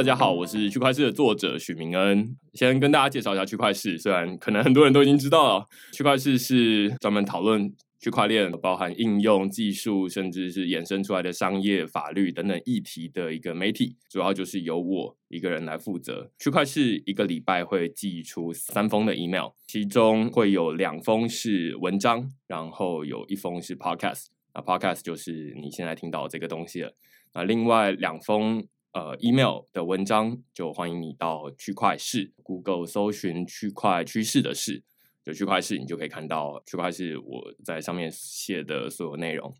大家好，我是区块市的作者许明恩。先跟大家介绍一下区块市，虽然可能很多人都已经知道了，区块势是专门讨论区块链包含应用技术，甚至是衍生出来的商业、法律等等议题的一个媒体。主要就是由我一个人来负责。区块市一个礼拜会寄出三封的 email，其中会有两封是文章，然后有一封是 podcast。那 podcast 就是你现在听到这个东西了。那另外两封。呃，email 的文章就欢迎你到区块市 Google 搜寻区块趋势的势，就区块市，你就可以看到区块市我在上面写的所有内容。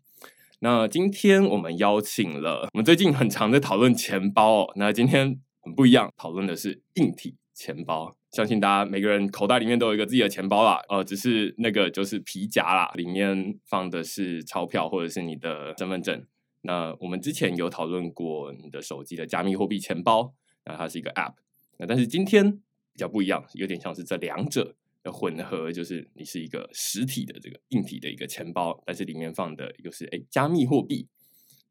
那今天我们邀请了，我们最近很常在讨论钱包哦，那今天很不一样，讨论的是硬体钱包。相信大家每个人口袋里面都有一个自己的钱包啦，呃，只是那个就是皮夹啦，里面放的是钞票或者是你的身份证。那我们之前有讨论过你的手机的加密货币钱包，那它是一个 App，那但是今天比较不一样，有点像是这两者的混合，就是你是一个实体的这个硬体的一个钱包，但是里面放的又是诶加密货币，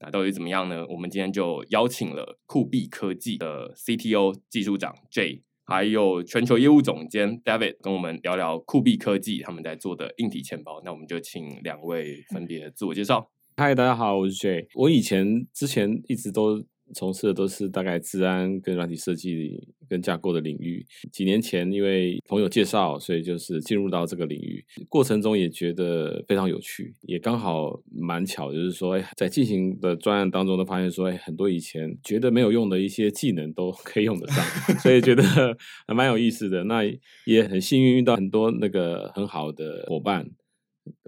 那到底怎么样呢？我们今天就邀请了酷币科技的 CTO 技术长 J，还有全球业务总监 David，跟我们聊聊酷币科技他们在做的硬体钱包。那我们就请两位分别自我介绍。嗨，大家好，我是 Jay。我以前之前一直都从事的都是大概治安跟软体设计跟架构的领域。几年前因为朋友介绍，所以就是进入到这个领域。过程中也觉得非常有趣，也刚好蛮巧，就是说在进行的专案当中都发现说，哎，很多以前觉得没有用的一些技能都可以用得上，所以觉得 还蛮有意思的。那也很幸运遇到很多那个很好的伙伴，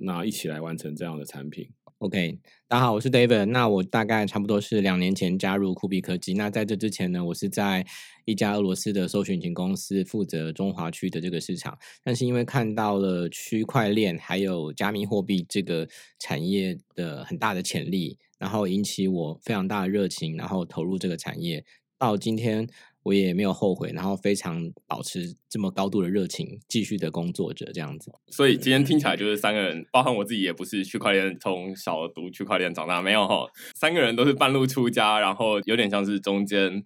那一起来完成这样的产品。OK，大家好，我是 David。那我大概差不多是两年前加入酷比科技。那在这之前呢，我是在一家俄罗斯的搜寻引擎公司负责中华区的这个市场。但是因为看到了区块链还有加密货币这个产业的很大的潜力，然后引起我非常大的热情，然后投入这个产业，到今天。我也没有后悔，然后非常保持这么高度的热情，继续的工作着这样子。所以今天听起来就是三个人，包含我自己也不是区块链从小读区块链长大，没有哈，三个人都是半路出家，然后有点像是中间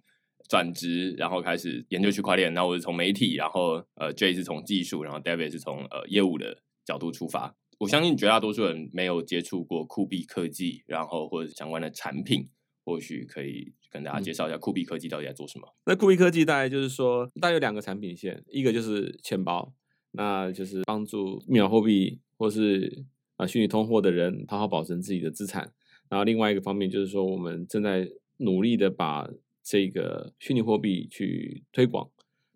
转职，然后开始研究区块链。那我是从媒体，然后呃，Jay 是从技术，然后 David 是从呃业务的角度出发。我相信绝大多数人没有接触过酷币科技，然后或者相关的产品。或许可以跟大家介绍一下酷币科技到底在做什么。那酷币科技大概就是说，大概有两个产品线，一个就是钱包，那就是帮助密码货币或是啊虚拟通货的人好好保存自己的资产。然后另外一个方面就是说，我们正在努力的把这个虚拟货币去推广。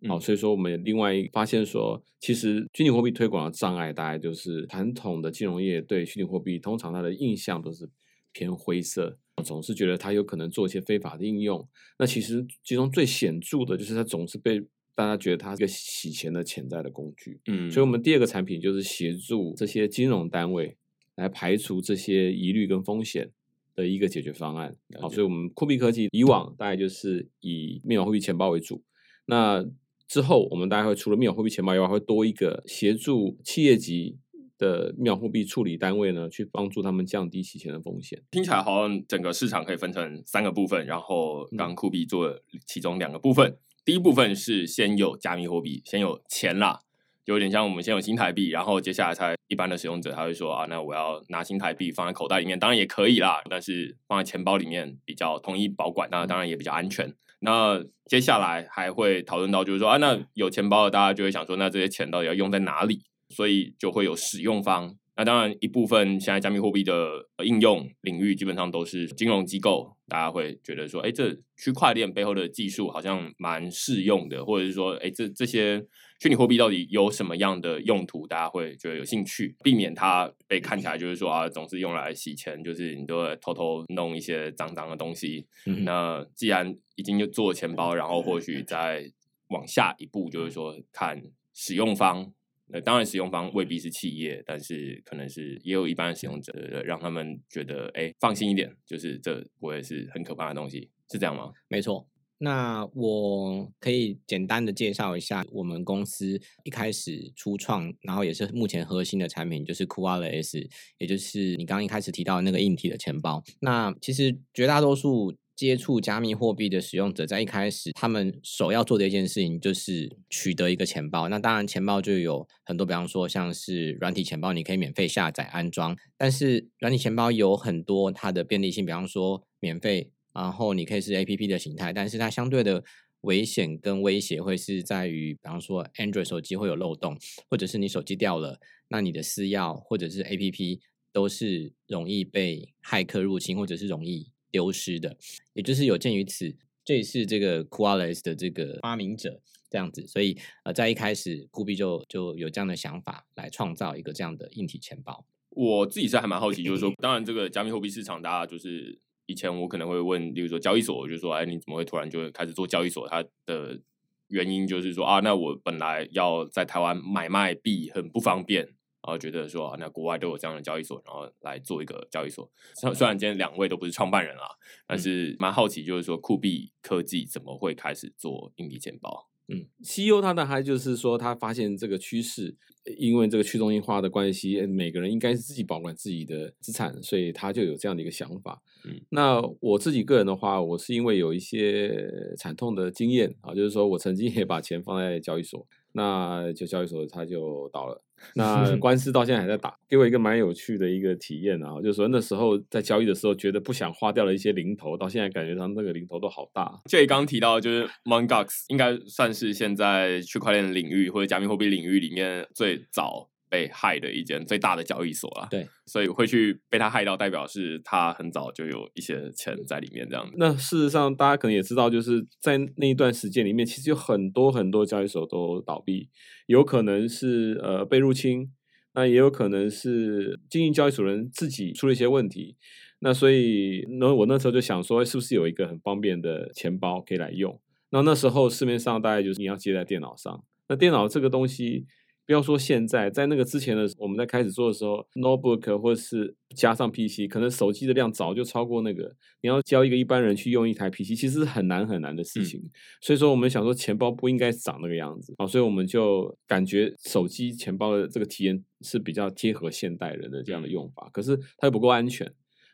好，所以说我们另外发现说，其实虚拟货币推广的障碍，大概就是传统的金融业对虚拟货币通常它的印象都是偏灰色。总是觉得它有可能做一些非法的应用，那其实其中最显著的就是它总是被大家觉得它是一个洗钱的潜在的工具。嗯，所以我们第二个产品就是协助这些金融单位来排除这些疑虑跟风险的一个解决方案。好，所以我们酷币科技以往大概就是以密码货币钱包为主，那之后我们大概会除了密码货币钱包以外，会多一个协助企业级。的密码货币处理单位呢，去帮助他们降低洗钱的风险。听起来好像整个市场可以分成三个部分，然后让酷币做其中两个部分。第一部分是先有加密货币，先有钱啦，就有点像我们先有新台币，然后接下来才一般的使用者他会说啊，那我要拿新台币放在口袋里面，当然也可以啦，但是放在钱包里面比较统一保管，那当然也比较安全。那接下来还会讨论到，就是说啊，那有钱包的大家就会想说，那这些钱到底要用在哪里？所以就会有使用方，那当然一部分现在加密货币的应用领域基本上都是金融机构，大家会觉得说，哎，这区块链背后的技术好像蛮适用的，或者是说，哎，这这些虚拟货币到底有什么样的用途，大家会觉得有兴趣，避免它被看起来就是说啊，总是用来洗钱，就是你都会偷偷弄一些脏脏的东西。嗯、那既然已经就做钱包，然后或许再往下一步，就是说看使用方。呃，当然，使用方未必是企业，但是可能是也有一般使用者，让他们觉得哎，放心一点，就是这不会是很可怕的东西，是这样吗？没错。那我可以简单的介绍一下我们公司一开始初创，然后也是目前核心的产品，就是 coolers 也就是你刚刚一开始提到的那个硬体的钱包。那其实绝大多数接触加密货币的使用者，在一开始，他们首要做的一件事情就是取得一个钱包。那当然，钱包就有很多，比方说像是软体钱包，你可以免费下载安装。但是软体钱包有很多它的便利性，比方说免费，然后你可以是 APP 的形态，但是它相对的危险跟威胁会是在于，比方说 Android 手机会有漏洞，或者是你手机掉了，那你的私钥或者是 APP 都是容易被骇客入侵，或者是容易。丢失的，也就是有鉴于此，这也是这个 Coolwallet 的这个发明者这样子，所以呃，在一开始酷币就就有这样的想法来创造一个这样的硬体钱包。我自己是还蛮好奇，就是说，当然这个加密货币市场，大家就是以前我可能会问，例如说交易所，我就说，哎，你怎么会突然就开始做交易所？它的原因就是说啊，那我本来要在台湾买卖币很不方便。然后觉得说，那国外都有这样的交易所，然后来做一个交易所。虽然今天两位都不是创办人啦，但是蛮好奇，就是说酷币科技怎么会开始做硬币钱包？嗯，CEO 他的还就是说，他发现这个趋势，因为这个去中心化的关系，每个人应该是自己保管自己的资产，所以他就有这样的一个想法。嗯，那我自己个人的话，我是因为有一些惨痛的经验啊，就是说我曾经也把钱放在交易所。那就交易所它就倒了，那官司到现在还在打，给我一个蛮有趣的一个体验啊，就是说那时候在交易的时候觉得不想花掉了一些零头，到现在感觉上那个零头都好大。这里刚刚提到就是 Mt. Gox 应该算是现在区块链领域或者加密货币领域里面最早。被害的一间最大的交易所啊，对，所以会去被他害到，代表是他很早就有一些钱在里面这样子。那事实上，大家可能也知道，就是在那一段时间里面，其实有很多很多交易所都倒闭，有可能是呃被入侵，那也有可能是经营交易所人自己出了一些问题。那所以，那我那时候就想说，是不是有一个很方便的钱包可以来用？那那时候市面上大概就是你要接在电脑上，那电脑这个东西。不要说现在，在那个之前的我们在开始做的时候，notebook 或是加上 PC，可能手机的量早就超过那个。你要教一个一般人去用一台 PC，其实是很难很难的事情。嗯、所以说，我们想说钱包不应该长那个样子啊，所以我们就感觉手机钱包的这个体验是比较贴合现代人的这样的用法。可是它又不够安全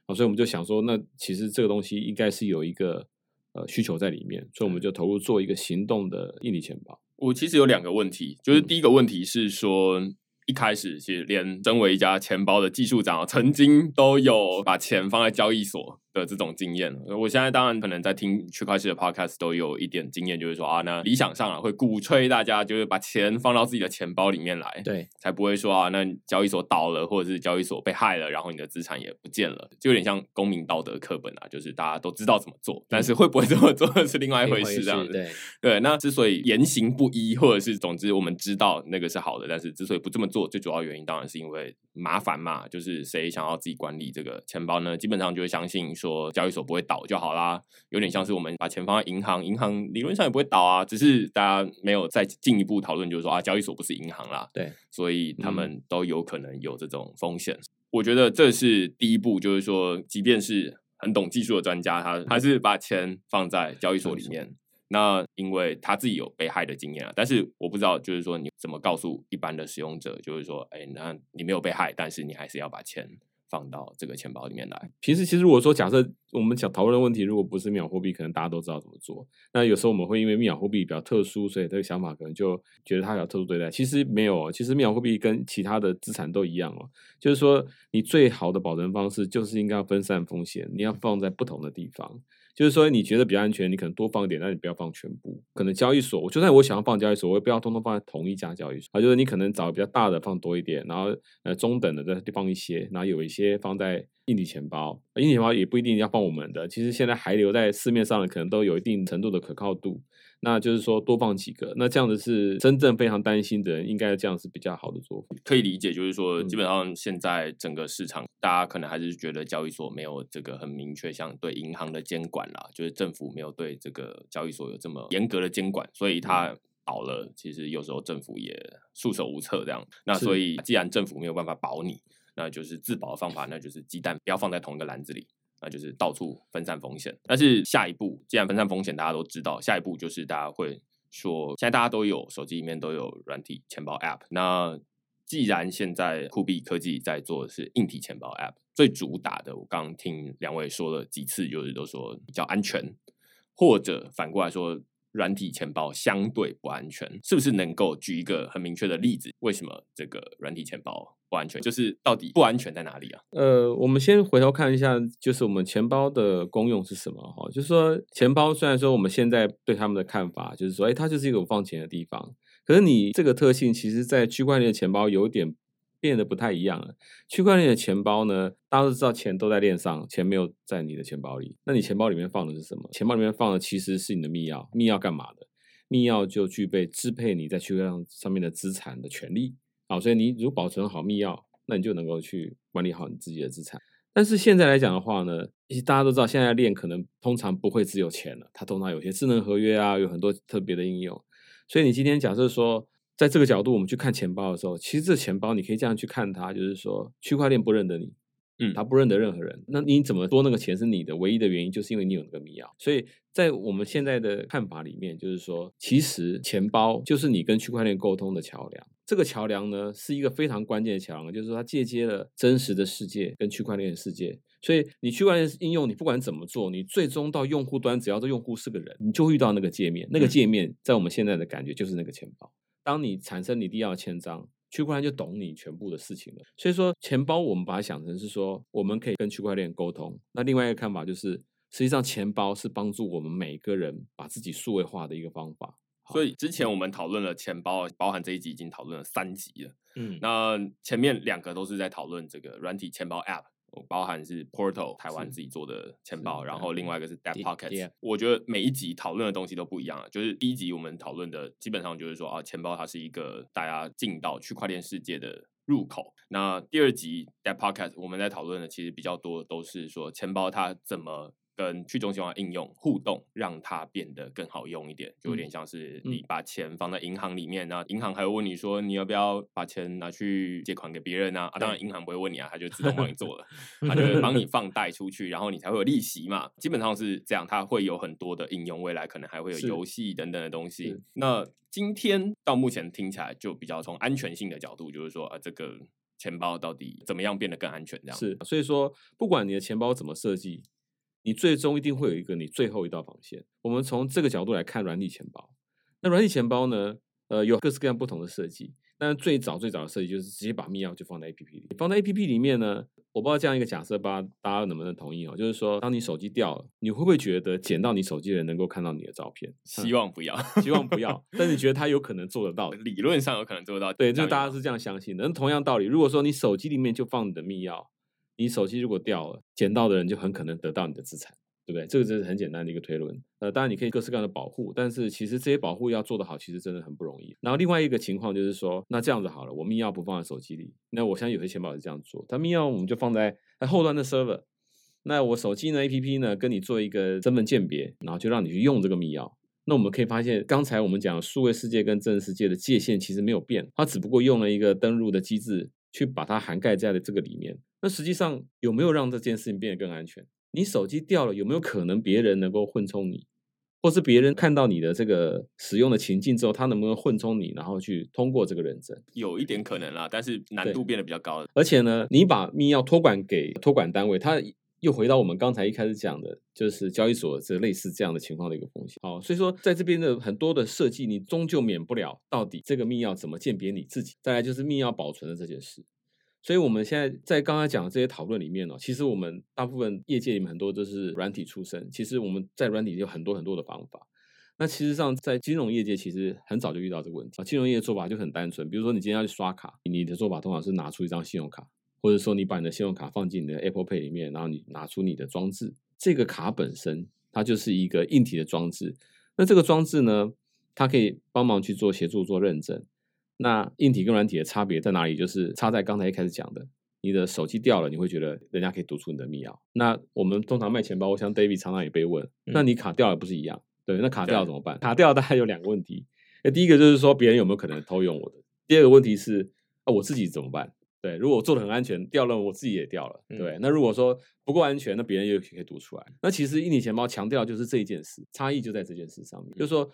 啊，所以我们就想说，那其实这个东西应该是有一个呃需求在里面，所以我们就投入做一个行动的硬体钱包。我其实有两个问题，就是第一个问题是说，一开始其实连身为一家钱包的技术长，曾经都有把钱放在交易所。的这种经验，我现在当然可能在听区块链的 podcast 都有一点经验，就是说啊，那理想上啊会鼓吹大家就是把钱放到自己的钱包里面来，对，才不会说啊，那交易所倒了，或者是交易所被害了，然后你的资产也不见了，就有点像公民道德课本啊，就是大家都知道怎么做，但是会不会这么做是另外一回事，这样子，对对。那之所以言行不一，或者是总之我们知道那个是好的，但是之所以不这么做，最主要原因当然是因为麻烦嘛，就是谁想要自己管理这个钱包呢？基本上就会相信说。说交易所不会倒就好啦，有点像是我们把钱放在银行，银行理论上也不会倒啊，只是大家没有再进一步讨论，就是说啊，交易所不是银行啦，对，所以他们都有可能有这种风险。嗯、我觉得这是第一步，就是说，即便是很懂技术的专家，他还是把钱放在交易所里面。那因为他自己有被害的经验啊，但是我不知道，就是说你怎么告诉一般的使用者，就是说，哎，那你没有被害，但是你还是要把钱。放到这个钱包里面来。平时其实如果说假设我们想讨论的问题，如果不是密码货币，可能大家都知道怎么做。那有时候我们会因为密码货币比较特殊，所以这个想法可能就觉得它比较特殊对待。其实没有，其实密码货币跟其他的资产都一样哦。就是说，你最好的保存方式就是应该要分散风险，你要放在不同的地方。就是说，你觉得比较安全，你可能多放一点，但你不要放全部。可能交易所，我就算我想要放交易所，我也不要通通放在同一家交易所。啊，就是你可能找比较大的放多一点，然后呃中等的再放一些，然后有一些放在硬底钱包。硬底钱包也不一定要放我们的，其实现在还留在市面上的，可能都有一定程度的可靠度。那就是说多放几个，那这样子是真正非常担心的人，应该这样是比较好的做法。可以理解，就是说基本上现在整个市场，嗯、大家可能还是觉得交易所没有这个很明确，像对银行的监管啦，就是政府没有对这个交易所有这么严格的监管，所以它倒了，其实有时候政府也束手无策这样。那所以既然政府没有办法保你，那就是自保的方法，那就是鸡蛋不要放在同一个篮子里。那就是到处分散风险，但是下一步，既然分散风险大家都知道，下一步就是大家会说，现在大家都有手机里面都有软体钱包 App，那既然现在酷币科技在做的是硬体钱包 App，最主打的，我刚刚听两位说了几次，就是都说比较安全，或者反过来说。软体钱包相对不安全，是不是能够举一个很明确的例子？为什么这个软体钱包不安全？就是到底不安全在哪里啊？呃，我们先回头看一下，就是我们钱包的功用是什么？哈，就是说钱包虽然说我们现在对他们的看法就是说，哎，它就是一个放钱的地方，可是你这个特性，其实在区块链的钱包有点。变得不太一样了。区块链的钱包呢，大家都知道钱都在链上，钱没有在你的钱包里。那你钱包里面放的是什么？钱包里面放的其实是你的密钥。密钥干嘛的？密钥就具备支配你在区块链上面的资产的权利。好，所以你如果保存好密钥，那你就能够去管理好你自己的资产。但是现在来讲的话呢，其实大家都知道，现在链可能通常不会只有钱了，它通常有些智能合约啊，有很多特别的应用。所以你今天假设说。在这个角度，我们去看钱包的时候，其实这钱包你可以这样去看它，就是说区块链不认得你，嗯，它不认得任何人。那你怎么说那个钱是你的？唯一的原因就是因为你有那个密钥。所以在我们现在的看法里面，就是说，其实钱包就是你跟区块链沟通的桥梁。这个桥梁呢，是一个非常关键的桥梁，就是说它借接了真实的世界跟区块链的世界。所以你区块链应用，你不管怎么做，你最终到用户端，只要这用户是个人，你就会遇到那个界面。那个界面在我们现在的感觉就是那个钱包。当你产生你第一要签章，区块链就懂你全部的事情了。所以说，钱包我们把它想成是说，我们可以跟区块链沟通。那另外一个看法就是，实际上钱包是帮助我们每个人把自己数位化的一个方法。所以之前我们讨论了钱包，包含这一集已经讨论了三集了。嗯，那前面两个都是在讨论这个软体钱包 App。包含是 Portal 台湾自己做的钱包，然后另外一个是 DEP POCKET。我觉得每一集讨论的东西都不一样啊。就是第一集我们讨论的基本上就是说啊，钱包它是一个大家进到区块链世界的入口。那第二集 DEP POCKET，我们在讨论的其实比较多都是说钱包它怎么。跟去中心化应用互动，让它变得更好用一点，就有点像是你把钱放在银行里面，那、嗯、银行还会问你说，你要不要把钱拿去借款给别人啊？啊，当然银行不会问你啊，他就自动帮你做了，他就会帮你 放贷出去，然后你才会有利息嘛。基本上是这样，它会有很多的应用，未来可能还会有游戏等等的东西。那今天到目前听起来就比较从安全性的角度，就是说啊，这个钱包到底怎么样变得更安全？这样是，所以说不管你的钱包怎么设计。你最终一定会有一个你最后一道防线。我们从这个角度来看软体钱包。那软体钱包呢？呃，有各式各样不同的设计。但最早最早的设计就是直接把密钥就放在 APP 里。放在 APP 里面呢，我不知道这样一个假设吧，大家能不能同意哦？就是说，当你手机掉了，你会不会觉得捡到你手机的人能够看到你的照片？希望不要，希望不要。但是你觉得他有可能做得到？理论上有可能做得到。对，就大家是这样相信的。那同样道理，如果说你手机里面就放你的密钥，你手机如果掉了，捡到的人就很可能得到你的资产。对不对？这个就是很简单的一个推论。呃，当然你可以各式各样的保护，但是其实这些保护要做得好，其实真的很不容易。然后另外一个情况就是说，那这样子好了，我密钥不放在手机里，那我相信有些钱包是这样做，它密钥我们就放在后端的 server。那我手机呢，APP 呢，跟你做一个身份鉴别，然后就让你去用这个密钥。那我们可以发现，刚才我们讲数位世界跟真实世界的界限其实没有变，它只不过用了一个登录的机制去把它涵盖在了这个里面。那实际上有没有让这件事情变得更安全？你手机掉了，有没有可能别人能够混充你，或是别人看到你的这个使用的情境之后，他能不能混充你，然后去通过这个认证？有一点可能啦，但是难度变得比较高了。而且呢，你把密钥托管给托管单位，它又回到我们刚才一开始讲的，就是交易所这类似这样的情况的一个风险。好，所以说在这边的很多的设计，你终究免不了到底这个密钥怎么鉴别你自己。再来就是密钥保存的这件事。所以我们现在在刚才讲的这些讨论里面呢，其实我们大部分业界里面很多都是软体出身。其实我们在软体有很多很多的方法。那其实上在金融业界，其实很早就遇到这个问题啊。金融业的做法就很单纯，比如说你今天要去刷卡，你的做法通常是拿出一张信用卡，或者说你把你的信用卡放进你的 Apple Pay 里面，然后你拿出你的装置，这个卡本身它就是一个硬体的装置。那这个装置呢，它可以帮忙去做协助做认证。那硬体跟软体的差别在哪里？就是差在刚才一开始讲的，你的手机掉了，你会觉得人家可以读出你的密钥。那我们通常卖钱包，我想 David 常常也被问，嗯、那你卡掉了不是一样？对，那卡掉了怎么办？卡掉了大概有两个问题。那第一个就是说别人有没有可能偷用我的？第二个问题是啊，我自己怎么办？对，如果我做的很安全，掉了我自己也掉了。对，嗯、那如果说不够安全，那别人也可以读出来。那其实硬体钱包强调就是这一件事，差异就在这件事上面，就是说。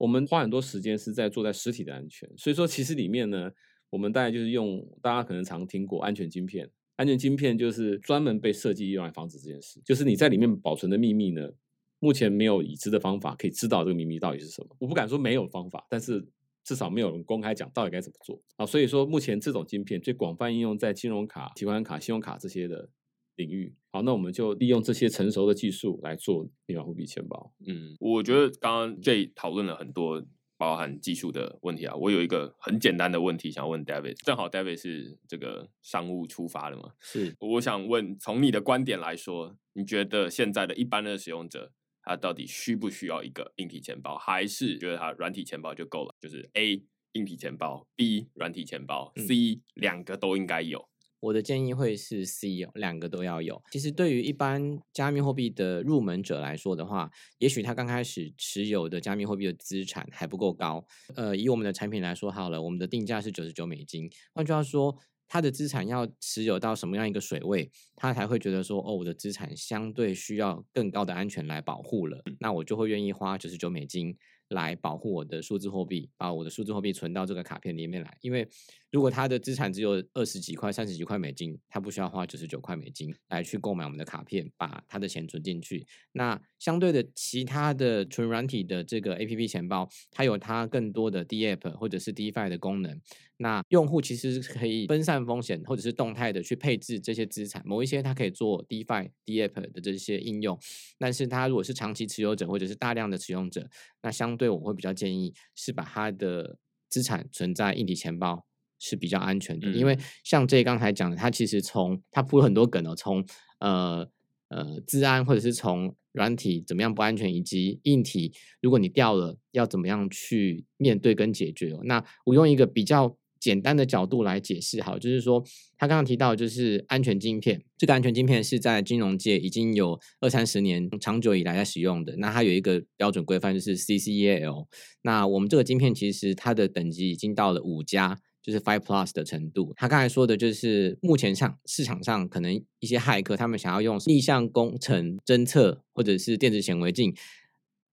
我们花很多时间是在做在实体的安全，所以说其实里面呢，我们大概就是用大家可能常听过安全晶片，安全晶片就是专门被设计用来防止这件事，就是你在里面保存的秘密呢，目前没有已知的方法可以知道这个秘密到底是什么。我不敢说没有方法，但是至少没有人公开讲到底该怎么做啊。所以说，目前这种晶片最广泛应用在金融卡、提款卡、信用卡这些的领域。好，那我们就利用这些成熟的技术来做密码货币钱包。嗯，我觉得刚刚 Jay 讨论了很多包含技术的问题啊。我有一个很简单的问题想问 David，正好 David 是这个商务出发的嘛？是，我想问，从你的观点来说，你觉得现在的一般的使用者，他到底需不需要一个硬体钱包，还是觉得它软体钱包就够了？就是 A 硬体钱包，B 软体钱包，C 两个都应该有。我的建议会是 C 哦，两个都要有。其实对于一般加密货币的入门者来说的话，也许他刚开始持有的加密货币的资产还不够高。呃，以我们的产品来说好了，我们的定价是九十九美金。换句话说，他的资产要持有到什么样一个水位，他才会觉得说，哦，我的资产相对需要更高的安全来保护了，那我就会愿意花九十九美金。来保护我的数字货币，把我的数字货币存到这个卡片里面来。因为如果他的资产只有二十几块、三十几块美金，他不需要花九十九块美金来去购买我们的卡片，把他的钱存进去。那相对的，其他的纯软体的这个 APP 钱包，它有它更多的 DApp 或者是 DeFi 的功能。那用户其实可以分散风险，或者是动态的去配置这些资产。某一些它可以做 DeFi、DApp 的这些应用，但是它如果是长期持有者或者是大量的使用者，那相对我会比较建议是把他的资产存在硬体钱包是比较安全的。嗯、因为像这刚才讲的，它其实从它铺了很多梗哦，从呃呃治安或者是从软体怎么样不安全，以及硬体如果你掉了要怎么样去面对跟解决哦。那我用一个比较。简单的角度来解释，好，就是说他刚刚提到，就是安全晶片，这个安全晶片是在金融界已经有二三十年长久以来在使用的。那它有一个标准规范，就是 CCEL。那我们这个晶片其实它的等级已经到了五加，就是 Five Plus 的程度。他刚才说的就是目前上市场上可能一些骇客他们想要用逆向工程侦测或者是电子显微镜，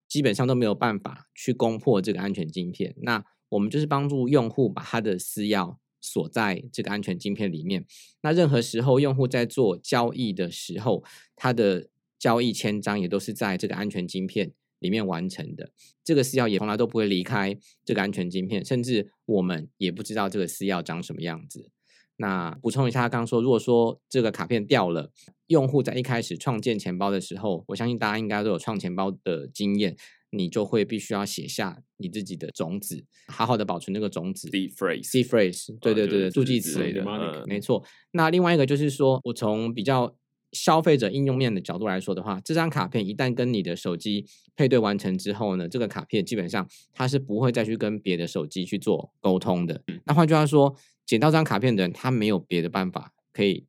基本上都没有办法去攻破这个安全晶片。那我们就是帮助用户把他的私钥锁在这个安全晶片里面。那任何时候用户在做交易的时候，他的交易签章也都是在这个安全晶片里面完成的。这个私钥也从来都不会离开这个安全晶片，甚至我们也不知道这个私钥长什么样子。那补充一下，刚刚说，如果说这个卡片掉了，用户在一开始创建钱包的时候，我相信大家应该都有创钱包的经验。你就会必须要写下你自己的种子，好好的保存那个种子。Seed phrase，seed phrase，对对对对，助记词类的，没错。那另外一个就是说，我从比较消费者应用面的角度来说的话，这张卡片一旦跟你的手机配对完成之后呢，这个卡片基本上它是不会再去跟别的手机去做沟通的。嗯、那换句话说，捡到这张卡片的人，他没有别的办法可以。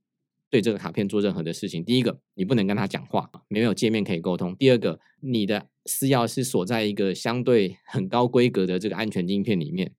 对这个卡片做任何的事情，第一个，你不能跟他讲话，没有界面可以沟通；第二个，你的私钥是锁在一个相对很高规格的这个安全晶片里面。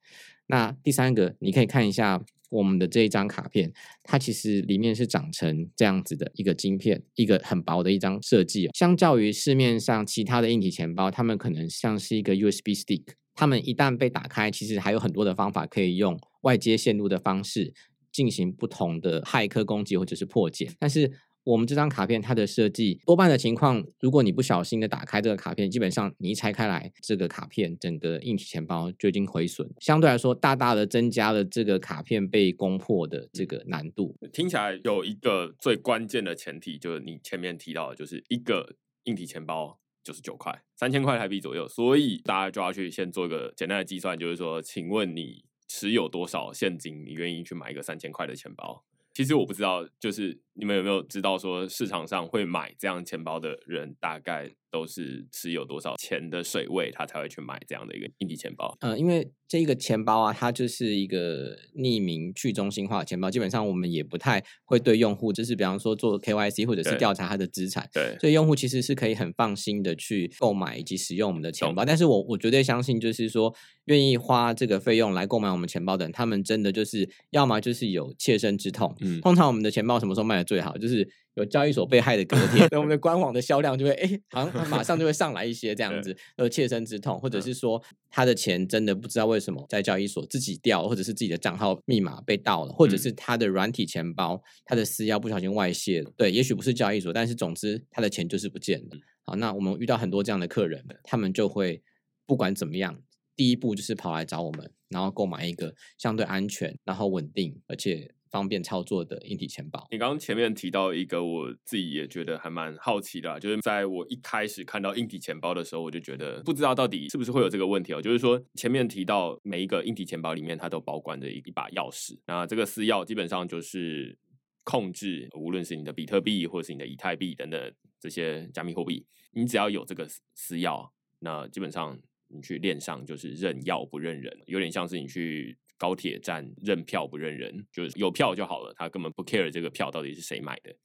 那第三个，你可以看一下我们的这一张卡片，它其实里面是长成这样子的一个晶片，一个很薄的一张设计。相较于市面上其他的硬体钱包，它们可能像是一个 USB stick，它们一旦被打开，其实还有很多的方法可以用外接线路的方式。进行不同的骇客攻击或者是破解，但是我们这张卡片它的设计多半的情况，如果你不小心的打开这个卡片，基本上你一拆开来，这个卡片整个硬体钱包就已经毁损，相对来说大大的增加了这个卡片被攻破的这个难度。听起来有一个最关键的前提，就是你前面提到的，就是一个硬体钱包九十九块，三千块台币左右，所以大家就要去先做一个简单的计算，就是说，请问你。持有多少现金，你愿意去买一个三千块的钱包？其实我不知道，就是你们有没有知道说市场上会买这样钱包的人，大概都是持有多少钱的水位，他才会去买这样的一个硬体钱包？呃，因为。这一个钱包啊，它就是一个匿名去中心化的钱包。基本上我们也不太会对用户，就是比方说做 KYC 或者是调查他的资产。对，所以用户其实是可以很放心的去购买以及使用我们的钱包。但是我我绝对相信，就是说愿意花这个费用来购买我们钱包的人，他们真的就是要么就是有切身之痛。嗯，通常我们的钱包什么时候卖得最好，就是有交易所被害的隔天，我们的官网的销量就会哎，好像马上就会上来一些这样子，呃，切身之痛，或者是说他的钱真的不知道为什么在交易所自己掉，或者是自己的账号密码被盗了，或者是他的软体钱包，他的私钥不小心外泄，对，也许不是交易所，但是总之他的钱就是不见了。好，那我们遇到很多这样的客人，他们就会不管怎么样。第一步就是跑来找我们，然后购买一个相对安全、然后稳定而且方便操作的硬体钱包。你刚刚前面提到一个，我自己也觉得还蛮好奇的，就是在我一开始看到硬体钱包的时候，我就觉得不知道到底是不是会有这个问题哦。就是说前面提到每一个硬体钱包里面，它都保管着一一把钥匙，那这个私钥基本上就是控制，无论是你的比特币或是你的以太币等等这些加密货币，你只要有这个私钥，那基本上。你去链上就是认钥不认人，有点像是你去高铁站认票不认人，就是有票就好了，他根本不 care 这个票到底是谁买的。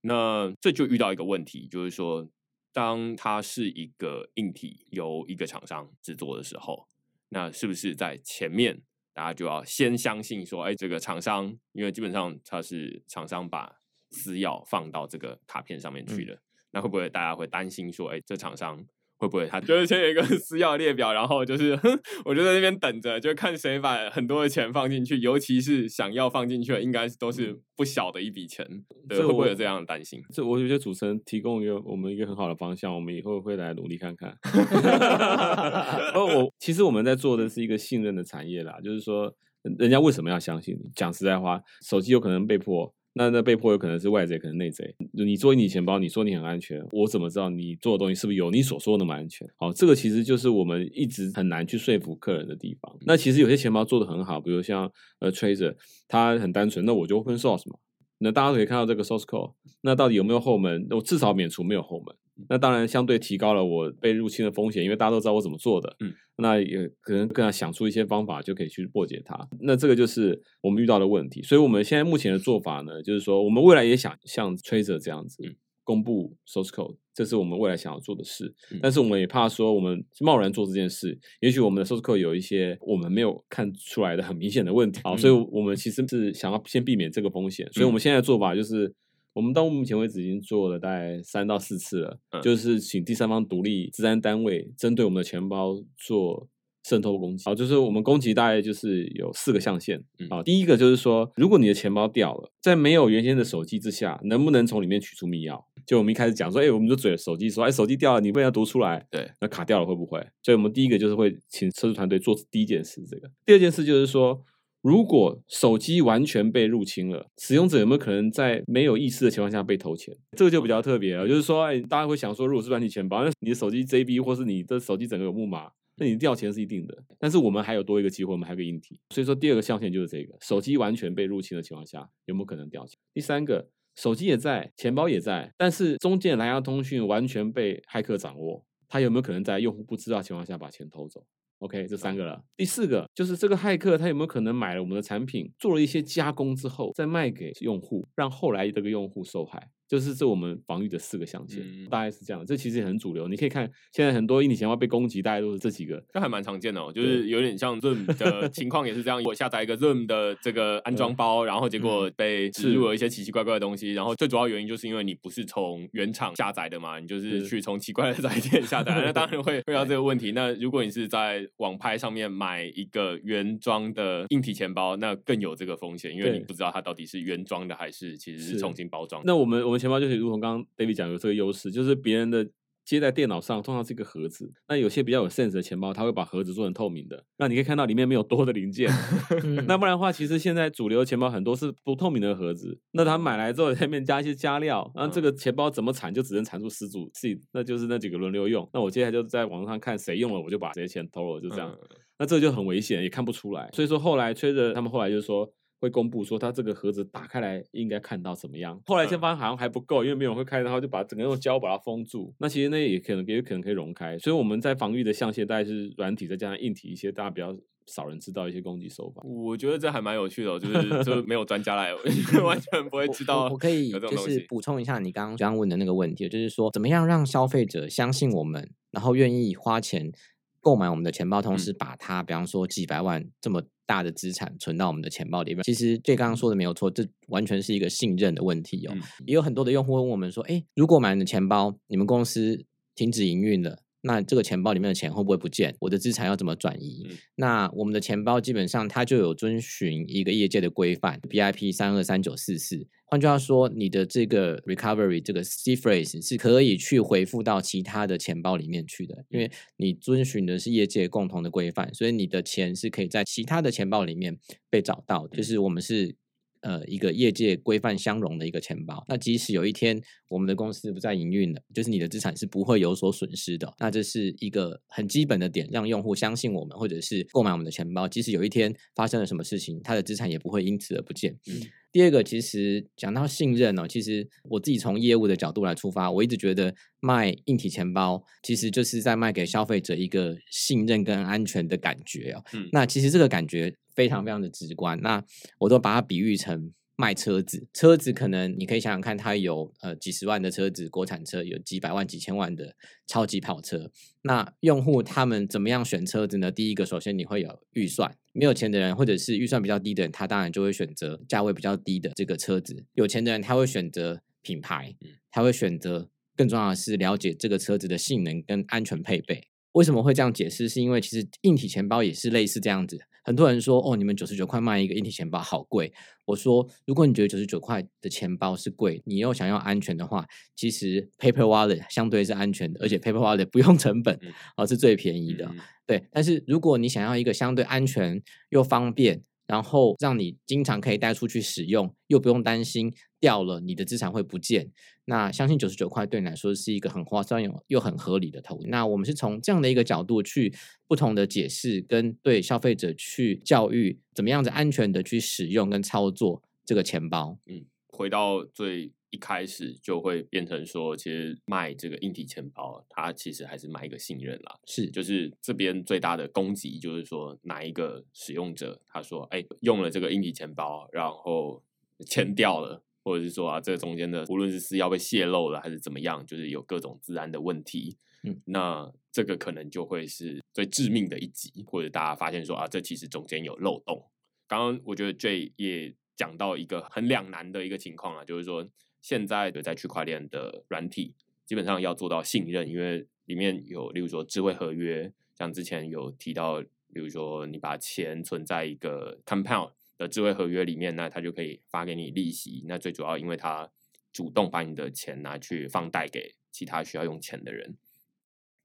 那这就遇到一个问题，就是说，当它是一个硬体由一个厂商制作的时候，那是不是在前面大家就要先相信说，哎，这个厂商，因为基本上它是厂商把私钥放到这个卡片上面去了，嗯、那会不会大家会担心说，哎，这厂商？会不会他就是先有一个 私钥列表，然后就是哼，我就在那边等着，就看谁把很多的钱放进去，尤其是想要放进去的，应该都是不小的一笔钱，对，会不会有这样的担心？这我觉得主持人提供一个我们一个很好的方向，我们以后会来努力看看。哦我其实我们在做的是一个信任的产业啦，就是说人家为什么要相信你？讲实在话，手机有可能被破。那那被迫有可能是外贼，可能内贼。你做硬体钱包，你说你很安全，我怎么知道你做的东西是不是有你所说的那么安全？好，这个其实就是我们一直很难去说服客人的地方。那其实有些钱包做的很好，比如像呃 Trezor，它很单纯，那我就 Open Source 嘛。那大家可以看到这个 Source Code，那到底有没有后门？我至少免除没有后门。那当然相对提高了我被入侵的风险，因为大家都知道我怎么做的。嗯，那也可能更要想出一些方法，就可以去破解它。那这个就是我们遇到的问题。所以我们现在目前的做法呢，就是说我们未来也想像 Tracer 这样子公布 Source Code，这是我们未来想要做的事。但是我们也怕说我们贸然做这件事，也许我们的 Source Code 有一些我们没有看出来的很明显的问题。好，所以我们其实是想要先避免这个风险。所以我们现在的做法就是。我们到目前为止已经做了大概三到四次了，嗯、就是请第三方独立资安单位针对我们的钱包做渗透攻击。好，就是我们攻击大概就是有四个象限。好，第一个就是说，如果你的钱包掉了，在没有原先的手机之下，能不能从里面取出密钥？就我们一开始讲说，哎，我们就嘴手机说，哎，手机掉了，你不要读出来。对，那卡掉了会不会？所以我们第一个就是会请测试团队做第一件事，这个。第二件事就是说。如果手机完全被入侵了，使用者有没有可能在没有意识的情况下被偷钱？这个就比较特别了。就是说，哎，大家会想说，如果是软体钱包，那你的手机 JB 或是你的手机整个有木马，那你掉钱是一定的。但是我们还有多一个机会，我们还有个硬体。所以说，第二个象限就是这个：手机完全被入侵的情况下，有没有可能掉钱？第三个，手机也在，钱包也在，但是中间蓝牙通讯完全被骇客掌握，他有没有可能在用户不知道情况下把钱偷走？OK，这三个了。第四个就是这个骇客他有没有可能买了我们的产品，做了一些加工之后再卖给用户，让后来这个用户受害。就是这我们防御的四个象限，嗯、大概是这样。这其实也很主流，你可以看现在很多硬体钱包被攻击，大概都是这几个，这还蛮常见的哦。就是有点像 Zoom 的 情况也是这样，我下载一个 Zoom 的这个安装包，然后结果被植入了一些奇奇怪怪的东西。然后最主要原因就是因为你不是从原厂下载的嘛，你就是去从奇怪的载件下载，那当然会遇到这个问题。那如果你是在网拍上面买一个原装的硬体钱包，那更有这个风险，因为你不知道它到底是原装的还是其实是重新包装。那我们我们。钱包就是如同刚刚 David 讲有这个优势，就是别人的接在电脑上通常是一个盒子，那有些比较有 sense 的钱包，它会把盒子做成透明的，那你可以看到里面没有多的零件。那不然的话，其实现在主流钱包很多是不透明的盒子，那他买来之后在里面加一些加料，那这个钱包怎么产就只能产出十组 C，那就是那几个轮流用。那我接下来就在网上看谁用了，我就把这些钱偷了，就这样。那这个就很危险，也看不出来。所以说后来吹着他们后来就是说。会公布说他这个盒子打开来应该看到怎么样？后来先发现好像还不够，因为没有人会开，然后就把整个用胶把它封住。那其实那也可能也有可能可以融开。所以我们在防御的象限大概是软体再加上硬体一些大家比较少人知道一些攻击手法。我觉得这还蛮有趣的，就是就没有专家来，完全不会知道我。我可以就是补充一下你刚刚刚问的那个问题，就是说怎么样让消费者相信我们，然后愿意花钱购买我们的钱包，同时把它，比方说几百万这么大的资产存到我们的钱包里面。其实这刚刚说的没有错，这完全是一个信任的问题哦。也有很多的用户问我们说：“哎，如果买你的钱包，你们公司停止营运了？”那这个钱包里面的钱会不会不见？我的资产要怎么转移？嗯、那我们的钱包基本上它就有遵循一个业界的规范，BIP 三二三九四四。换句话说，你的这个 recovery 这个 C phrase 是可以去回复到其他的钱包里面去的，因为你遵循的是业界共同的规范，所以你的钱是可以在其他的钱包里面被找到的。就是我们是。呃，一个业界规范相容的一个钱包，那即使有一天我们的公司不再营运了，就是你的资产是不会有所损失的。那这是一个很基本的点，让用户相信我们，或者是购买我们的钱包，即使有一天发生了什么事情，他的资产也不会因此而不见。嗯。第二个，其实讲到信任呢，其实我自己从业务的角度来出发，我一直觉得卖硬体钱包其实就是在卖给消费者一个信任跟安全的感觉哦。嗯，那其实这个感觉非常非常的直观，那我都把它比喻成。卖车子，车子可能你可以想想看，它有呃几十万的车子，国产车有几百万、几千万的超级跑车。那用户他们怎么样选车子呢？第一个，首先你会有预算，没有钱的人或者是预算比较低的人，他当然就会选择价位比较低的这个车子。有钱的人他会选择品牌，他会选择更重要的是了解这个车子的性能跟安全配备。为什么会这样解释？是因为其实硬体钱包也是类似这样子。很多人说：“哦，你们九十九块卖一个硬体钱包好贵。”我说：“如果你觉得九十九块的钱包是贵，你又想要安全的话，其实 Paper Wallet 相对是安全的，而且 Paper Wallet 不用成本，哦，是最便宜的。对，但是如果你想要一个相对安全又方便，然后让你经常可以带出去使用，又不用担心。”掉了，你的资产会不见。那相信九十九块对你来说是一个很划算又很合理的投资。那我们是从这样的一个角度去不同的解释，跟对消费者去教育，怎么样子安全的去使用跟操作这个钱包。嗯，回到最一开始就会变成说，其实卖这个硬体钱包，它其实还是卖一个信任啦。是，就是这边最大的攻击就是说，哪一个使用者他说，哎，用了这个硬体钱包，然后钱掉了。或者是说啊，这个中间的无论是私钥被泄露了还是怎么样，就是有各种资安的问题，嗯，那这个可能就会是最致命的一击，或者大家发现说啊，这其实中间有漏洞。刚刚我觉得 Jay 也讲到一个很两难的一个情况啊，就是说现在的在区块链的软体基本上要做到信任，因为里面有例如说智慧合约，像之前有提到，比如说你把钱存在一个 compound。的智慧合约里面，那他就可以发给你利息。那最主要，因为他主动把你的钱拿去放贷给其他需要用钱的人。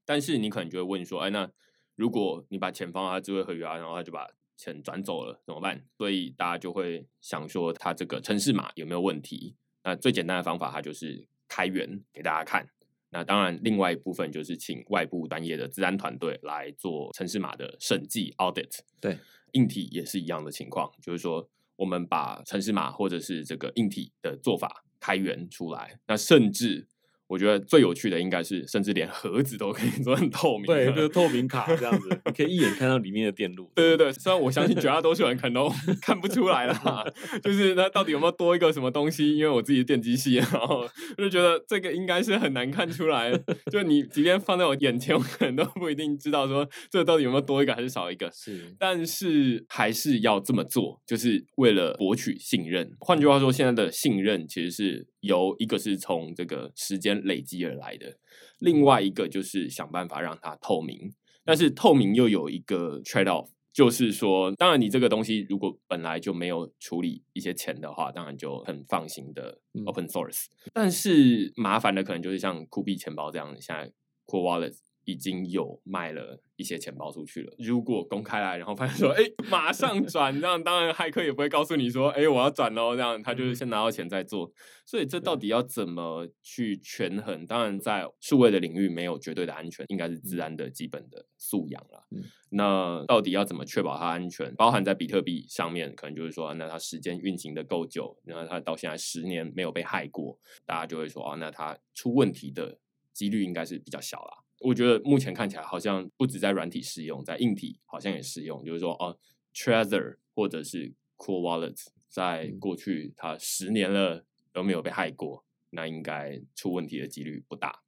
但是你可能就会问说，哎，那如果你把钱放到智慧合约啊，然后他就把钱转走了，怎么办？所以大家就会想说，他这个程式码有没有问题？那最简单的方法，它就是开源给大家看。那当然，另外一部分就是请外部专业的治安团队来做城市码的审计 audit。对。硬体也是一样的情况，就是说，我们把城市码或者是这个硬体的做法开源出来，那甚至。我觉得最有趣的应该是，甚至连盒子都可以 做很透明，对，就是透明卡这样子，你可以一眼看到里面的电路。对对对，虽然我相信绝大多数人可能都 看不出来啦，就是那到底有没有多一个什么东西？因为我自己的电机系，然后就觉得这个应该是很难看出来。就你即便放在我眼前，我可能都不一定知道说这到底有没有多一个还是少一个。是，但是还是要这么做，就是为了博取信任。换句话说，现在的信任其实是。由一个是从这个时间累积而来的，另外一个就是想办法让它透明。但是透明又有一个 trade off，就是说，当然你这个东西如果本来就没有处理一些钱的话，当然就很放心的 open source。嗯。但是麻烦的可能就是像酷币钱包这样，现在 Cool Wallet 已经有卖了。一些钱包出去了，如果公开来，然后发现说，哎，马上转，这样当然骇客也不会告诉你说，哎，我要转哦，这样他就是先拿到钱再做。所以这到底要怎么去权衡？当然，在数位的领域没有绝对的安全，应该是自然的基本的素养了。嗯，那到底要怎么确保它安全？包含在比特币上面，可能就是说，那它时间运行的够久，然后它到现在十年没有被害过，大家就会说，哦，那它出问题的几率应该是比较小啦。我觉得目前看起来好像不止在软体适用，在硬体好像也适用。就是说，哦，Trezor 或者是 Cool Wallet，在过去它十年了都没有被害过，那应该出问题的几率不大。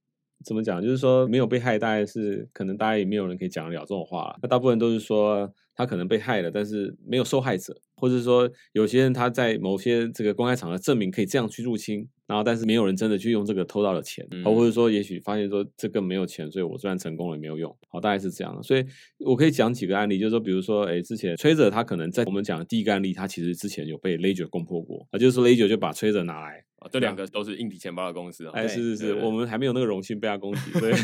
怎么讲？就是说没有被害，大概是可能大家也没有人可以讲得了这种话了。那大部分都是说他可能被害了，但是没有受害者，或者说有些人他在某些这个公开场合证明可以这样去入侵，然后但是没有人真的去用这个偷到了钱，嗯、或者说也许发现说这个没有钱，所以我虽然成功了也没有用。好，大概是这样的。所以我可以讲几个案例，就是说，比如说，哎，之前 Trezor 他可能在我们讲的第一个案例，他其实之前有被 Ledger 攻破过，啊，就是说 Ledger 就把 Trezor 拿来。这两个都是硬体钱包的公司啊！哎，是是是，我们还没有那个荣幸被他攻击，所以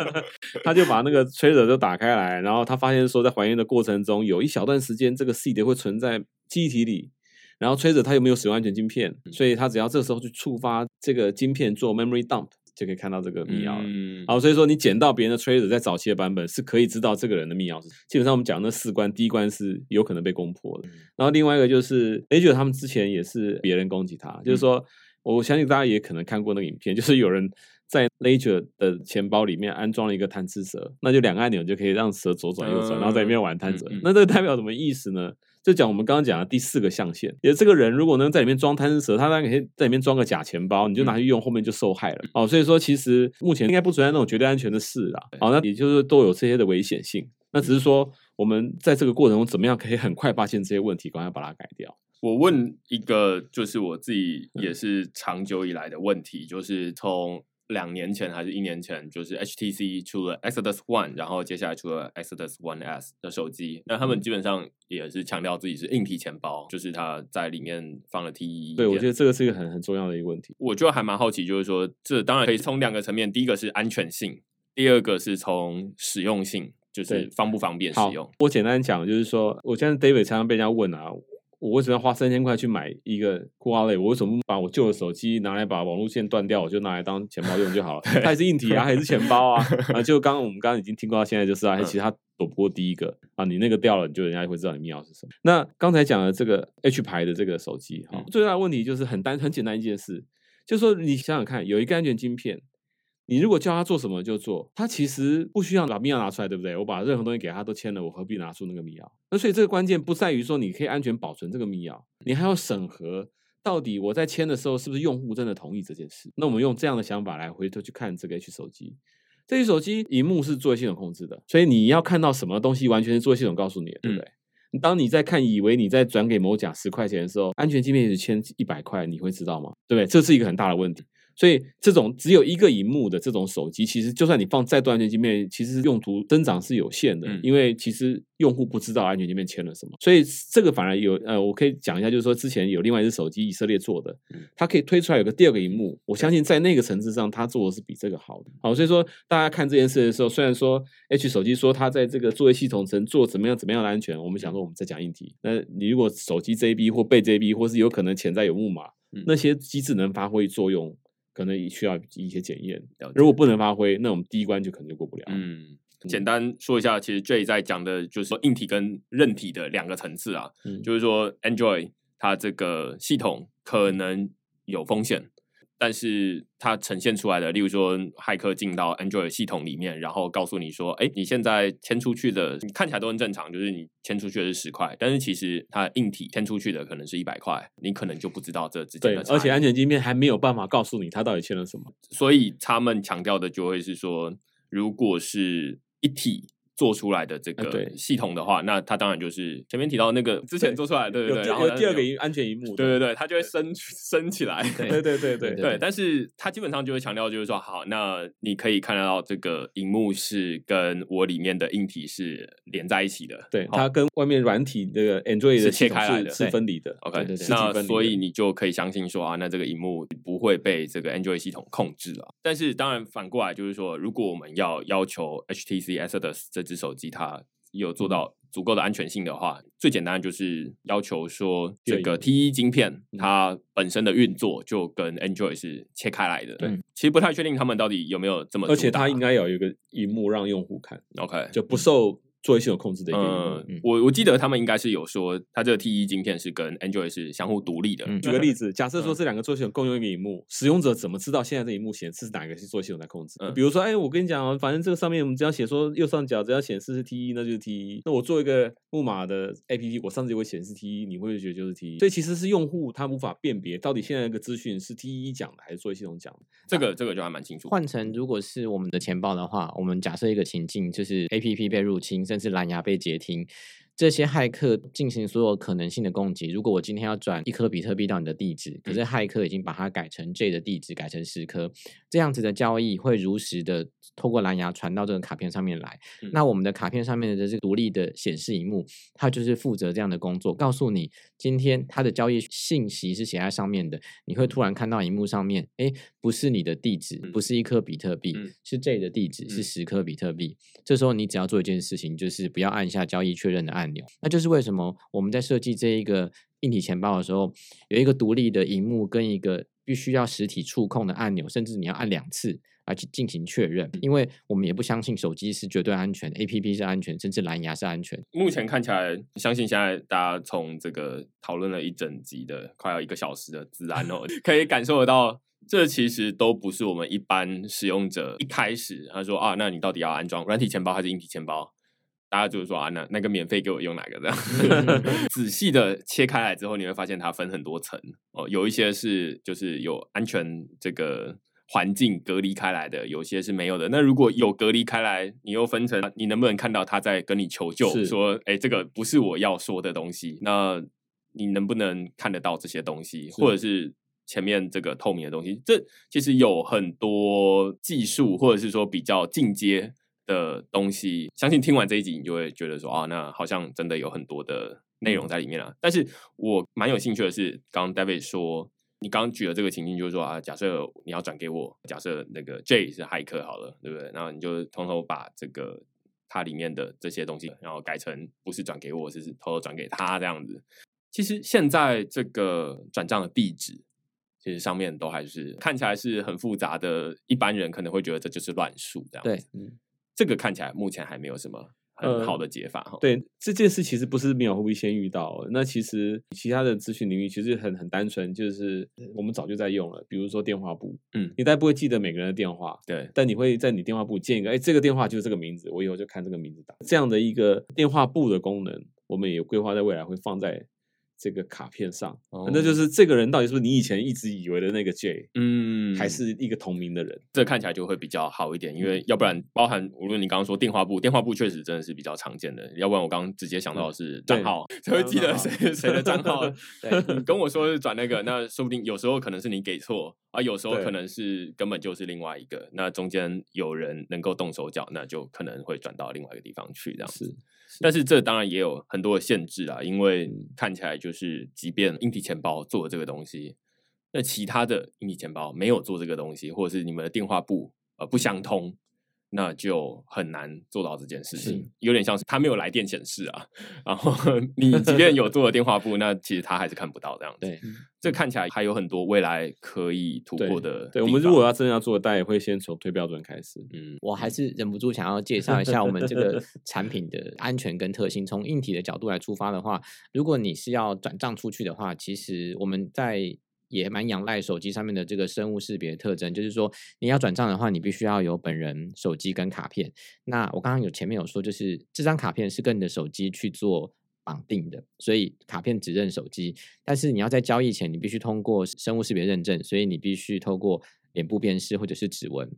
他就把那个 Trezor 就打开来，然后他发现说，在还原的过程中，有一小段时间这个 seed 会存在记忆体里，然后 Trezor 他又没有使用安全晶片，所以他只要这时候去触发这个晶片做 memory dump，就可以看到这个密钥了。嗯，好，所以说你捡到别人的 Trezor 在早期的版本是可以知道这个人的密钥是。基本上我们讲那四关，第一关是有可能被攻破的，然后另外一个就是 Ledger 他们之前也是别人攻击他，就是说。我相信大家也可能看过那个影片，就是有人在 Ledger 的钱包里面安装了一个贪吃蛇，那就两个按钮就可以让蛇左转右转，然后在里面玩贪吃蛇。那这个代表什么意思呢？就讲我们刚刚讲的第四个象限，也这个人如果能在里面装贪吃蛇，他当然可以在里面装个假钱包，你就拿去用，后面就受害了。哦，所以说其实目前应该不存在那种绝对安全的事啦。哦，那也就是都有这些的危险性，那只是说我们在这个过程中怎么样可以很快发现这些问题，赶快把它改掉。我问一个，就是我自己也是长久以来的问题，嗯、就是从两年前还是一年前，就是 HTC 出了 Exodus One，然后接下来出了 Exodus One S 的手机，那他们基本上也是强调自己是硬体钱包，就是它在里面放了 TE。对，我觉得这个是一个很很重要的一个问题。我就还蛮好奇，就是说，这当然可以从两个层面，第一个是安全性，第二个是从实用性，就是方不方便使用。我简单讲，就是说，我现在 David 常常被人家问啊。我为什么要花三千块去买一个 Wallet？我为什么不把我旧的手机拿来把网络线断掉，我就拿来当钱包用就好了？它也是硬体啊，还是钱包啊？啊，就刚刚我们刚刚已经听过到现在就是啊，其实它躲不过第一个啊，你那个掉了，你就人家会知道你密钥是什么。那刚才讲的这个 H 牌的这个手机，哈，最大的问题就是很单很简单一件事，就是说你想想看，有一个安全晶片。你如果叫他做什么就做，他其实不需要把密钥拿出来，对不对？我把任何东西给他都签了，我何必拿出那个密钥？那所以这个关键不在于说你可以安全保存这个密钥，你还要审核到底我在签的时候是不是用户真的同意这件事。那我们用这样的想法来回头去看这个 H 手机，这 H 手机荧幕是作业系统控制的，所以你要看到什么东西完全是作业系统告诉你的，对不对？嗯、当你在看，以为你在转给某甲十块钱的时候，安全晶片是签一百块，你会知道吗？对不对？这是一个很大的问题。所以这种只有一个荧幕的这种手机，其实就算你放再多安全界面，其实用途增长是有限的，因为其实用户不知道安全界面签了什么。所以这个反而有呃，我可以讲一下，就是说之前有另外一只手机，以色列做的，它可以推出来有个第二个荧幕，我相信在那个层次上，它做的是比这个好的。好，所以说大家看这件事的时候，虽然说 H 手机说它在这个作业系统层做怎么样怎么样的安全，我们想说我们在讲硬体，那你如果手机 JB 或被 JB 或是有可能潜在有木马，那些机制能发挥作用。可能也需要一些检验，如果不能发挥，那我们第一关就可能就过不了。嗯，简单说一下，其实 Jay 在讲的就是说硬体跟韧体的两个层次啊，嗯、就是说 Android 它这个系统可能有风险。但是它呈现出来的，例如说，骇客进到 Android 系统里面，然后告诉你说：“哎，你现在迁出去的，你看起来都很正常，就是你迁出去的是十块，但是其实它硬体迁出去的可能是一百块，你可能就不知道这之间的而且安全晶片还没有办法告诉你它到底签了什么，所以他们强调的就会是说，如果是一体。做出来的这个系统的话，那它当然就是前面提到那个之前做出来的，对对对，然后第二个安全萤幕，对对对，它就会升升起来，对。对对对对。但是它基本上就会强调，就是说，好，那你可以看得到这个荧幕是跟我里面的硬体是连在一起的，对，它跟外面软体这个 Android 的切开来的，是分离的。OK，那所以你就可以相信说啊，那这个荧幕不会被这个 Android 系统控制了。但是当然反过来就是说，如果我们要要求 HTC Exodus 这支手机它有做到足够的安全性的话，最简单就是要求说，这个 T 一晶片它本身的运作就跟 Android 是切开来的。对，其实不太确定他们到底有没有这么，而且它应该有一个荧幕让用户看，OK，嗯，就不受作业系统控制的一个。嗯，我我记得他们应该是有说，它这个 T1 晶片是跟 Android 是相互独立的。嗯、举个例子，假设说这两个作业系统共用一个荧幕，使用者怎么知道现在这荧幕显示是哪个是作业系统在控制？嗯、比如说，哎，我跟你讲，反正这个上面我们只要写说右上角只要显示是 T1，那就是 T1。那我做一个木马的 APP，我上次就会显示 T1，你会不会觉得就是 T1？所以其实是用户他无法辨别到底现在那个资讯是 T1 讲的还是作业系统讲的。这个这个就还蛮清楚。换成如果是我们的钱包的话，我们假设一个情境就是 APP 被入侵，甚至蓝牙被截听。这些骇客进行所有可能性的攻击。如果我今天要转一颗比特币到你的地址，可是骇客已经把它改成 J 的地址，改成十颗，这样子的交易会如实的透过蓝牙传到这个卡片上面来。嗯、那我们的卡片上面的这个独立的显示荧幕，它就是负责这样的工作，告诉你今天它的交易信息是写在上面的。你会突然看到荧幕上面，哎，不是你的地址，不是一颗比特币，嗯、是 J 的地址，是十颗比特币。嗯、这时候你只要做一件事情，就是不要按下交易确认的按钮。那就是为什么我们在设计这一个硬体钱包的时候，有一个独立的荧幕跟一个必须要实体触控的按钮，甚至你要按两次来去进行确认，因为我们也不相信手机是绝对安全，APP 是安全，甚至蓝牙是安全。目前看起来，相信现在大家从这个讨论了一整集的快要一个小时的自然哦，可以感受得到，这其实都不是我们一般使用者一开始他说啊，那你到底要安装软体钱包还是硬体钱包？大家就是说啊，那那个免费给我用哪个这样？仔细的切开来之后，你会发现它分很多层哦，有一些是就是有安全这个环境隔离开来的，有些是没有的。那如果有隔离开来，你又分成，你能不能看到他在跟你求救，是说哎，这个不是我要说的东西？那你能不能看得到这些东西，或者是前面这个透明的东西？这其实有很多技术，或者是说比较进阶。的东西，相信听完这一集，你就会觉得说啊，那好像真的有很多的内容在里面了。但是我蛮有兴趣的是，刚刚 David 说，你刚刚举的这个情境，就是说啊，假设你要转给我，假设那个 J 是骇客好了，对不对？然后你就偷偷把这个它里面的这些东西，然后改成不是转给我，是偷偷转给他这样子。其实现在这个转账的地址，其实上面都还是看起来是很复杂的，一般人可能会觉得这就是乱数这样子。对，嗯。这个看起来目前还没有什么很好的解法哈、呃。对，这件事其实不是没有，会不会先遇到，那其实其他的资讯领域其实很很单纯，就是我们早就在用了。比如说电话簿，嗯，你大概不会记得每个人的电话，对，但你会在你电话簿建一个，哎，这个电话就是这个名字，我以后就看这个名字打。这样的一个电话簿的功能，我们也规划在未来会放在。这个卡片上，哦、那就是这个人到底是不是你以前一直以为的那个 J，嗯，还是一个同名的人？这看起来就会比较好一点，因为要不然，包含无论你刚刚说电话簿，电话簿确实真的是比较常见的。要不然我刚刚直接想到的是账号，才会记得谁谁的账号。对，跟我说是转那个，那说不定有时候可能是你给错啊，有时候可能是根本就是另外一个。那中间有人能够动手脚，那就可能会转到另外一个地方去，这样子。但是这当然也有很多的限制啊，因为看起来就是，即便硬体钱包做了这个东西，那其他的硬体钱包没有做这个东西，或者是你们的电话簿呃不相通。那就很难做到这件事情，有点像是他没有来电显示啊，然后 你即便有做了电话簿，那其实他还是看不到这样子。对，这看起来还有很多未来可以突破的对。对，我们如果要真的要做，大家也会先从推标准开始。嗯，我还是忍不住想要介绍一下我们这个 产品的安全跟特性。从硬体的角度来出发的话，如果你是要转账出去的话，其实我们在。也蛮仰赖手机上面的这个生物识别特征，就是说你要转账的话，你必须要有本人手机跟卡片。那我刚刚有前面有说，就是这张卡片是跟你的手机去做绑定的，所以卡片只认手机。但是你要在交易前，你必须通过生物识别认证，所以你必须透过脸部辨识或者是指纹。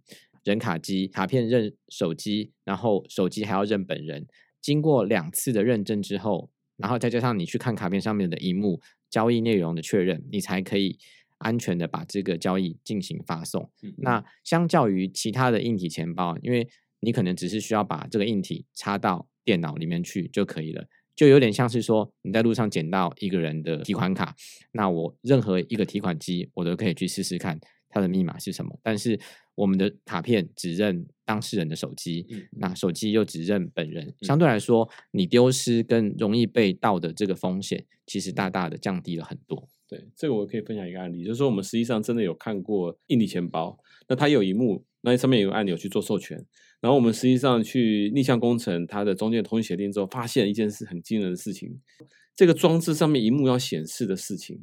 人卡机卡片认手机，然后手机还要认本人。经过两次的认证之后，然后再加上你去看卡片上面的萤幕。交易内容的确认，你才可以安全的把这个交易进行发送。那相较于其他的硬体钱包，因为你可能只是需要把这个硬体插到电脑里面去就可以了，就有点像是说你在路上捡到一个人的提款卡，那我任何一个提款机我都可以去试试看它的密码是什么。但是我们的卡片只认当事人的手机，那手机又只认本人，相对来说你丢失跟容易被盗的这个风险。其实大大的降低了很多。对，这个我可以分享一个案例，就是说我们实际上真的有看过印尼钱包，那它有一幕，那上面有个按钮去做授权，然后我们实际上去逆向工程它的中间通信协定之后，发现一件事很惊人的事情：这个装置上面一幕要显示的事情，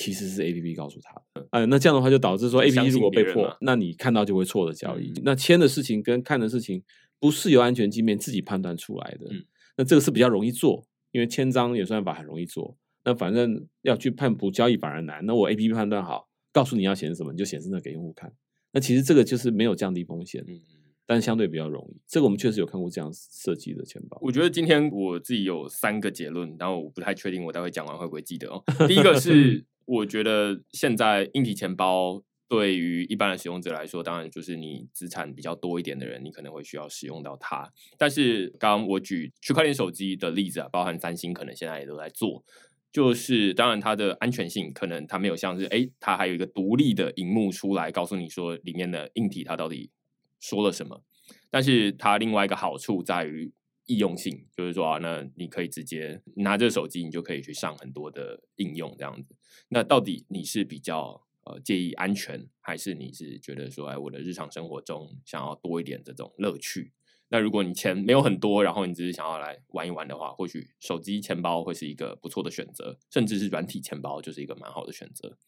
其实是 APP 告诉他的。哎、呃，那这样的话就导致说，APP 如果被破，那你看到就会错的交易。嗯、那签的事情跟看的事情不是由安全界面自己判断出来的。嗯、那这个是比较容易做，因为签章也算法很容易做。那反正要去判补交易反而难。那我 APP 判断好，告诉你要显示什么，你就显示那给用户看。那其实这个就是没有降低风险，嗯，但相对比较容易。这个我们确实有看过这样设计的钱包。我觉得今天我自己有三个结论，然后我不太确定我待会讲完会不会记得哦。第一个是，我觉得现在硬体钱包对于一般的使用者来说，当然就是你资产比较多一点的人，你可能会需要使用到它。但是刚刚我举区块链手机的例子啊，包含三星可能现在也都在做。就是当然，它的安全性可能它没有像是哎，它还有一个独立的荧幕出来告诉你说里面的硬体它到底说了什么。但是它另外一个好处在于易用性，就是说啊，那你可以直接拿着手机，你就可以去上很多的应用这样子。那到底你是比较呃介意安全，还是你是觉得说哎，我的日常生活中想要多一点这种乐趣？那如果你钱没有很多，然后你只是想要来玩一玩的话，或许手机钱包会是一个不错的选择，甚至是软体钱包就是一个蛮好的选择。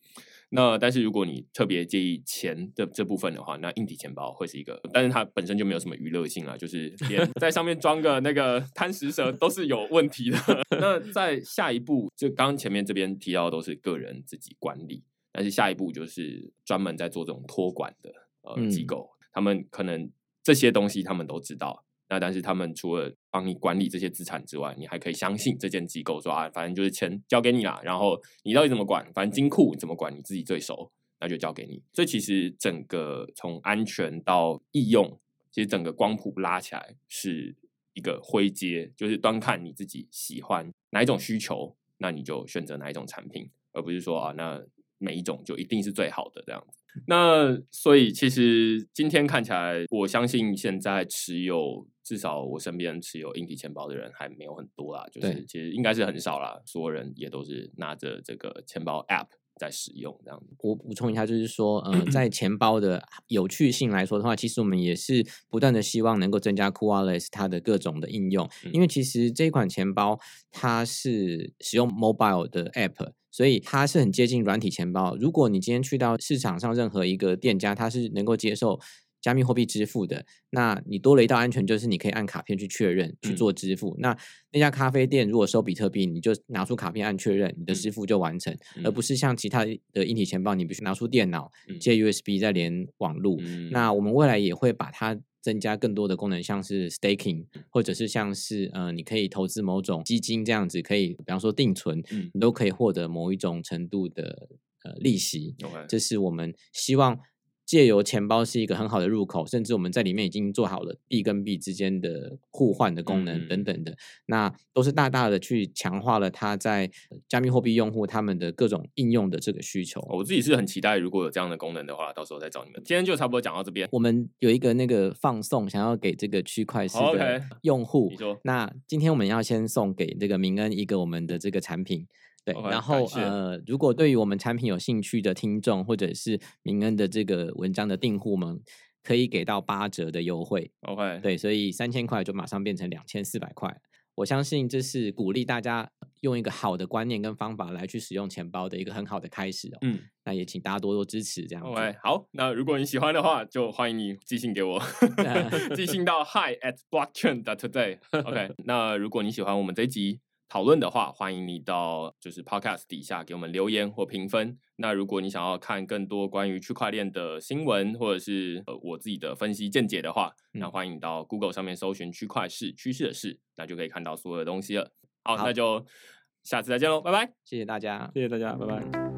那但是如果你特别介意钱的这部分的话，那硬体钱包会是一个，但是它本身就没有什么娱乐性啊，就是 连在上面装个那个贪食蛇都是有问题的。那在下一步，就刚刚前面这边提到的都是个人自己管理，但是下一步就是专门在做这种托管的呃机构，嗯、他们可能。这些东西他们都知道，那但是他们除了帮你管理这些资产之外，你还可以相信这间机构说啊，反正就是钱交给你啦，然后你到底怎么管，反正金库怎么管你自己最熟，那就交给你。所以其实整个从安全到易用，其实整个光谱拉起来是一个灰阶，就是端看你自己喜欢哪一种需求，那你就选择哪一种产品，而不是说啊，那每一种就一定是最好的这样子。那所以其实今天看起来，我相信现在持有至少我身边持有硬体钱包的人还没有很多啦，就是其实应该是很少啦，所有人也都是拿着这个钱包 App 在使用这样子。我补充一下，就是说，呃，在钱包的有趣性来说的话，其实我们也是不断的希望能够增加 coolWallet 它的各种的应用，因为其实这一款钱包它是使用 mobile 的 App。所以它是很接近软体钱包。如果你今天去到市场上任何一个店家，它是能够接受加密货币支付的，那你多了一道安全，就是你可以按卡片去确认去做支付。嗯、那那家咖啡店如果收比特币，你就拿出卡片按确认，你的支付就完成，嗯、而不是像其他的硬体钱包，你必须拿出电脑接 USB 再连网路。嗯、那我们未来也会把它。增加更多的功能，像是 staking，或者是像是呃，你可以投资某种基金这样子，可以比方说定存，嗯、你都可以获得某一种程度的呃利息。Okay. 这是我们希望。借由钱包是一个很好的入口，甚至我们在里面已经做好了币跟币之间的互换的功能等等的，嗯、那都是大大的去强化了它在加密货币用户他们的各种应用的这个需求。我自己是很期待，如果有这样的功能的话，到时候再找你们。今天就差不多讲到这边。我们有一个那个放送，想要给这个区块链的用户。那今天我们要先送给这个明恩一个我们的这个产品。对，okay, 然后呃，如果对于我们产品有兴趣的听众，或者是明恩的这个文章的订户们，可以给到八折的优惠。OK，对，所以三千块就马上变成两千四百块。我相信这是鼓励大家用一个好的观念跟方法来去使用钱包的一个很好的开始哦。嗯，那也请大家多多支持这样子。OK，好，那如果你喜欢的话，就欢迎你寄信给我，寄信到 hi at blockchain dot today。OK，那如果你喜欢我们这一集。讨论的话，欢迎你到就是 Podcast 底下给我们留言或评分。那如果你想要看更多关于区块链的新闻，或者是呃我自己的分析见解的话，嗯、那欢迎你到 Google 上面搜寻区块市趋势的事，那就可以看到所有的东西了。好，好那就下次再见喽，拜拜，谢谢大家，谢谢大家，拜拜。